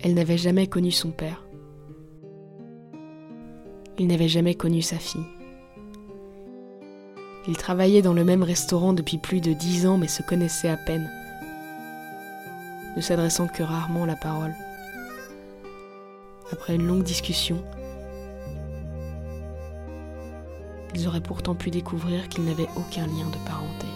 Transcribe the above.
Elle n'avait jamais connu son père. Il n'avait jamais connu sa fille. Ils travaillaient dans le même restaurant depuis plus de dix ans mais se connaissaient à peine, ne s'adressant que rarement la parole. Après une longue discussion, ils auraient pourtant pu découvrir qu'ils n'avaient aucun lien de parenté.